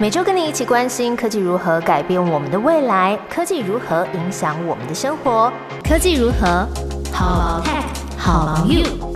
每周跟你一起关心科技如何改变我们的未来，科技如何影响我们的生活，科技如何好 tech 好 you。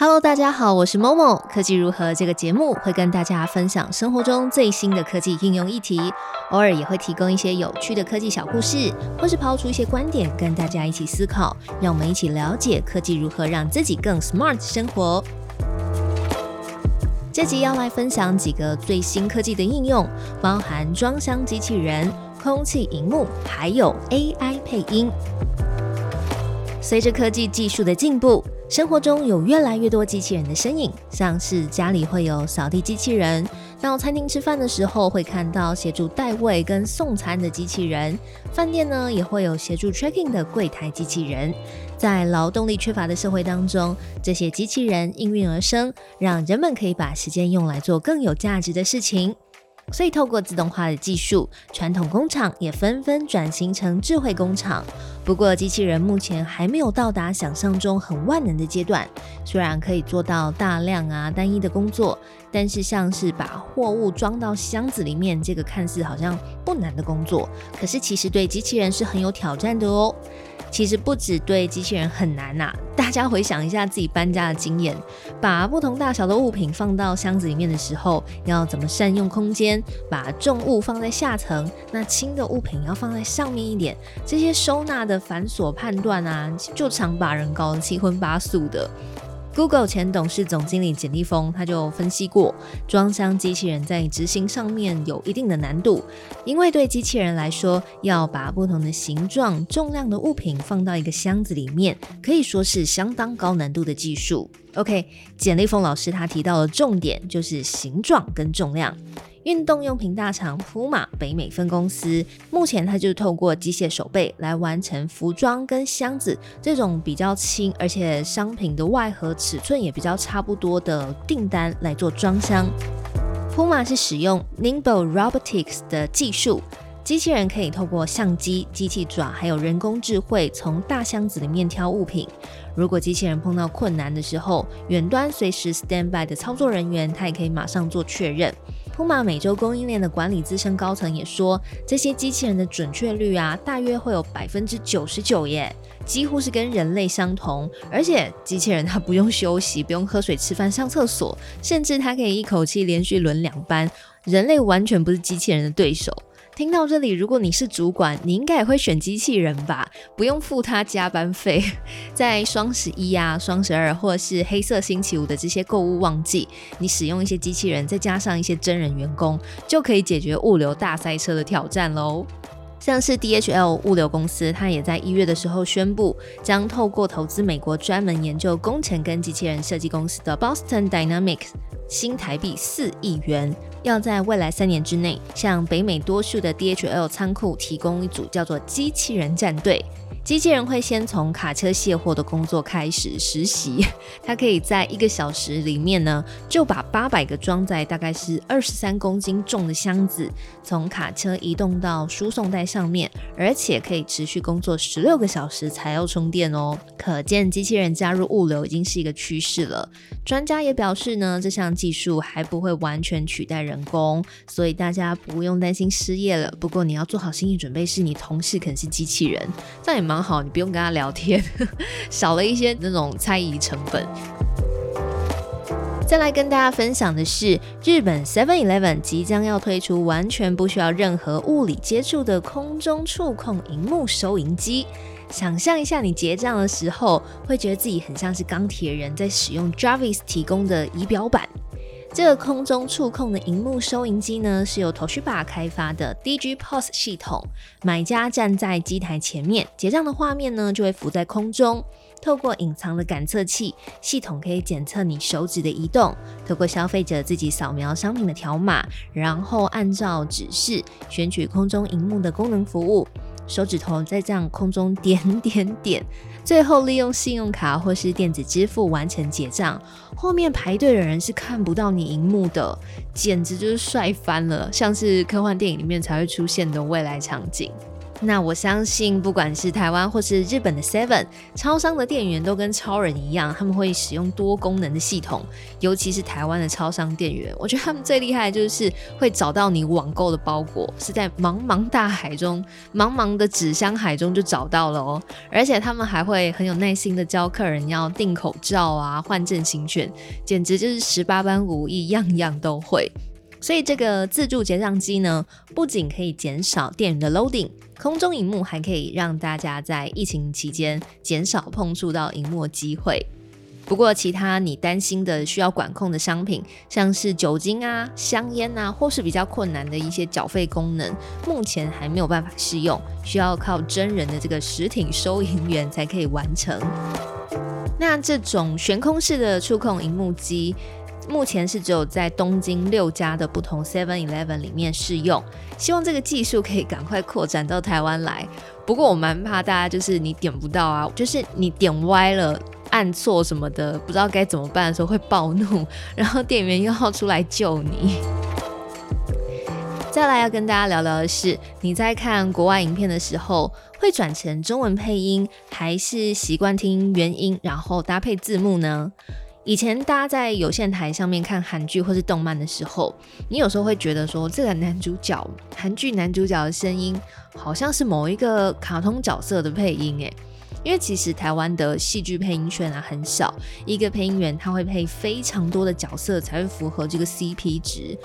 Hello，大家好，我是 Momo。科技如何这个节目会跟大家分享生活中最新的科技应用议题，偶尔也会提供一些有趣的科技小故事，或是抛出一些观点跟大家一起思考，让我们一起了解科技如何让自己更 smart 生活。这集要来分享几个最新科技的应用，包含装箱机器人、空气荧幕，还有 AI 配音。随着科技技术的进步。生活中有越来越多机器人的身影，像是家里会有扫地机器人，到餐厅吃饭的时候会看到协助代位跟送餐的机器人，饭店呢也会有协助 tracking 的柜台机器人。在劳动力缺乏的社会当中，这些机器人应运而生，让人们可以把时间用来做更有价值的事情。所以，透过自动化的技术，传统工厂也纷纷转型成智慧工厂。不过，机器人目前还没有到达想象中很万能的阶段。虽然可以做到大量啊单一的工作，但是像是把货物装到箱子里面，这个看似好像不难的工作，可是其实对机器人是很有挑战的哦。其实不止对机器人很难呐，大家回想一下自己搬家的经验，把不同大小的物品放到箱子里面的时候，要怎么善用空间？把重物放在下层，那轻的物品要放在上面一点，这些收纳的繁琐判断啊，就常把人搞得七荤八素的。Google 前董事总经理简立峰他就分析过，装箱机器人在执行上面有一定的难度，因为对机器人来说，要把不同的形状、重量的物品放到一个箱子里面，可以说是相当高难度的技术。OK，简立峰老师他提到的重点就是形状跟重量。运动用品大厂普马北美分公司，目前它就是透过机械手背来完成服装跟箱子这种比较轻，而且商品的外盒尺寸也比较差不多的订单来做装箱。普马是使用 Nimble Robotics 的技术，机器人可以透过相机、机器爪还有人工智慧，从大箱子里面挑物品。如果机器人碰到困难的时候，远端随时 stand by 的操作人员，他也可以马上做确认。普马美洲供应链的管理资深高层也说，这些机器人的准确率啊，大约会有百分之九十九耶，几乎是跟人类相同。而且机器人它不用休息，不用喝水、吃饭、上厕所，甚至它可以一口气连续轮两班，人类完全不是机器人的对手。听到这里，如果你是主管，你应该也会选机器人吧？不用付他加班费。在双十一啊、双十二或是黑色星期五的这些购物旺季，你使用一些机器人，再加上一些真人员工，就可以解决物流大塞车的挑战喽。像是 DHL 物流公司，它也在一月的时候宣布，将透过投资美国专门研究工程跟机器人设计公司的 Boston Dynamics，新台币四亿元。要在未来三年之内，向北美多数的 DHL 仓库提供一组叫做“机器人战队”。机器人会先从卡车卸货的工作开始实习，它可以在一个小时里面呢，就把八百个装载大概是二十三公斤重的箱子从卡车移动到输送带上面，而且可以持续工作十六个小时才要充电哦。可见机器人加入物流已经是一个趋势了。专家也表示呢，这项技术还不会完全取代人工，所以大家不用担心失业了。不过你要做好心理准备，是你同事可能是机器人，这样也蛮。好，你不用跟他聊天，少了一些那种猜疑成本。再来跟大家分享的是，日本 Seven Eleven 即将要推出完全不需要任何物理接触的空中触控荧幕收银机。想象一下，你结账的时候，会觉得自己很像是钢铁人在使用 Jarvis 提供的仪表板。这个空中触控的荧幕收银机呢，是由 Toshiba 开发的 DG POS 系统。买家站在机台前面，结账的画面呢就会浮在空中。透过隐藏的感测器，系统可以检测你手指的移动。透过消费者自己扫描商品的条码，然后按照指示选取空中荧幕的功能服务。手指头在这样空中点点点，最后利用信用卡或是电子支付完成结账。后面排队的人是看不到你荧幕的，简直就是帅翻了，像是科幻电影里面才会出现的未来场景。那我相信，不管是台湾或是日本的 Seven 超商的店员，都跟超人一样，他们会使用多功能的系统。尤其是台湾的超商店员，我觉得他们最厉害的就是会找到你网购的包裹，是在茫茫大海中、茫茫的纸箱海中就找到了哦。而且他们还会很有耐心的教客人要订口罩啊、换证行券，简直就是十八般武艺，样样都会。所以这个自助结账机呢，不仅可以减少店员的 loading，空中荧幕还可以让大家在疫情期间减少碰触到荧幕机会。不过，其他你担心的需要管控的商品，像是酒精啊、香烟啊，或是比较困难的一些缴费功能，目前还没有办法试用，需要靠真人的这个实体收银员才可以完成。那这种悬空式的触控荧幕机。目前是只有在东京六家的不同 Seven Eleven 里面试用，希望这个技术可以赶快扩展到台湾来。不过我蛮怕大家就是你点不到啊，就是你点歪了、按错什么的，不知道该怎么办的时候会暴怒，然后店员又要出来救你。再来要跟大家聊聊的是，你在看国外影片的时候，会转成中文配音，还是习惯听原音然后搭配字幕呢？以前大家在有线台上面看韩剧或是动漫的时候，你有时候会觉得说，这个男主角韩剧男主角的声音好像是某一个卡通角色的配音诶，因为其实台湾的戏剧配音圈啊很少，一个配音员他会配非常多的角色才会符合这个 CP 值。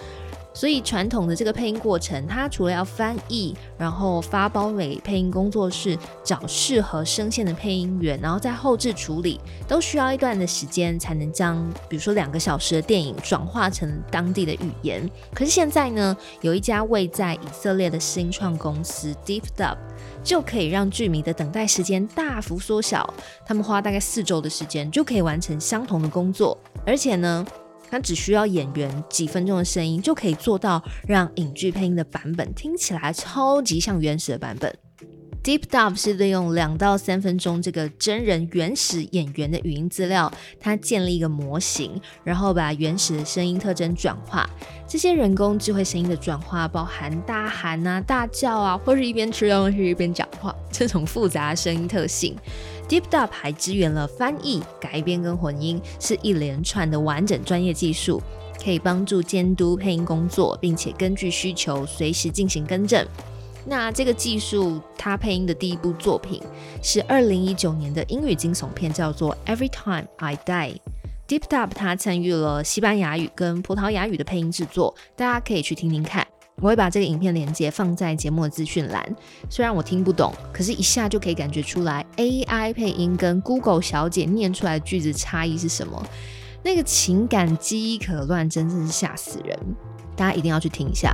所以传统的这个配音过程，它除了要翻译，然后发包给配音工作室找适合声线的配音员，然后在后置处理，都需要一段的时间才能将，比如说两个小时的电影转化成当地的语言。可是现在呢，有一家位在以色列的新创公司 Deep Dub，就可以让剧迷的等待时间大幅缩小，他们花大概四周的时间就可以完成相同的工作，而且呢。它只需要演员几分钟的声音，就可以做到让影剧配音的版本听起来超级像原始的版本。Deep Dub 是利用两到三分钟这个真人原始演员的语音资料，它建立一个模型，然后把原始的声音特征转化。这些人工智慧声音的转化，包含大喊啊、大叫啊，或是一边吃东西一边讲话这种复杂声音特性。Deep Dub 还支援了翻译、改编跟混音，是一连串的完整专业技术，可以帮助监督配音工作，并且根据需求随时进行更正。那这个技术，它配音的第一部作品是二零一九年的英语惊悚片，叫做《Every Time I Die》。Deep Dub 它参与了西班牙语跟葡萄牙语的配音制作，大家可以去听听看。我会把这个影片连接放在节目的资讯栏。虽然我听不懂，可是一下就可以感觉出来 AI 配音跟 Google 小姐念出来的句子差异是什么。那个情感记忆可乱，真的是吓死人。大家一定要去听一下。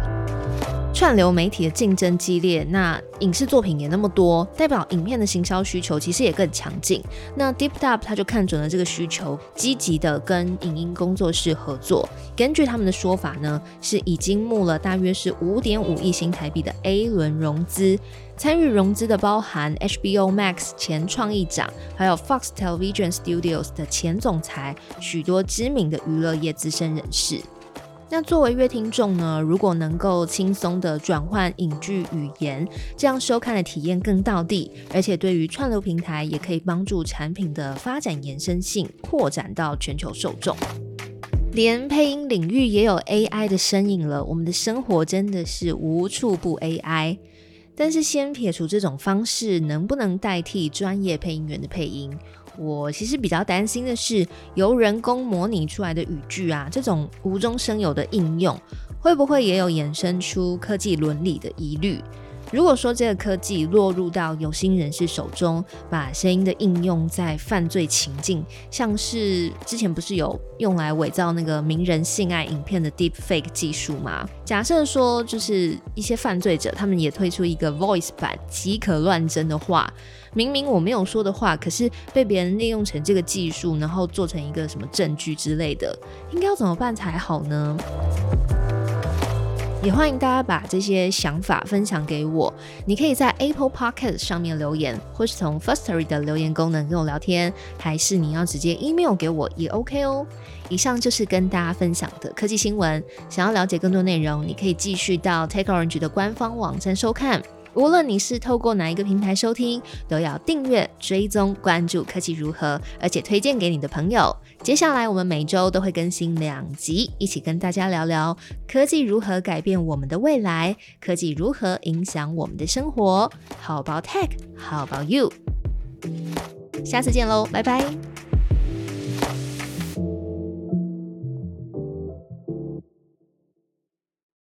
串流媒体的竞争激烈，那影视作品也那么多，代表影片的行销需求其实也更强劲。那 Deep Dub 他就看准了这个需求，积极的跟影音工作室合作。根据他们的说法呢，是已经募了大约是五点五亿新台币的 A 轮融资。参与融资的包含 HBO Max 前创意长，还有 Fox Television Studios 的前总裁，许多知名的娱乐业资深人士。那作为乐听众呢，如果能够轻松的转换影剧语言，这样收看的体验更到地，而且对于串流平台也可以帮助产品的发展延伸性扩展到全球受众。连配音领域也有 AI 的身影了，我们的生活真的是无处不 AI。但是先撇除这种方式，能不能代替专业配音员的配音？我其实比较担心的是，由人工模拟出来的语句啊，这种无中生有的应用，会不会也有衍生出科技伦理的疑虑？如果说这个科技落入到有心人士手中，把声音的应用在犯罪情境，像是之前不是有用来伪造那个名人性爱影片的 Deep Fake 技术吗？假设说，就是一些犯罪者，他们也推出一个 Voice 版即可乱真的话，明明我没有说的话，可是被别人利用成这个技术，然后做成一个什么证据之类的，应该要怎么办才好呢？也欢迎大家把这些想法分享给我。你可以在 Apple Podcast 上面留言，或是从 Firstory 的留言功能跟我聊天，还是你要直接 email 给我也 OK 哦。以上就是跟大家分享的科技新闻。想要了解更多内容，你可以继续到 Take Orange 的官方网站收看。无论你是透过哪一个平台收听，都要订阅、追踪、关注科技如何，而且推荐给你的朋友。接下来我们每周都会更新两集，一起跟大家聊聊科技如何改变我们的未来，科技如何影响我们的生活。How about tech? How about you? 下次见喽，拜拜。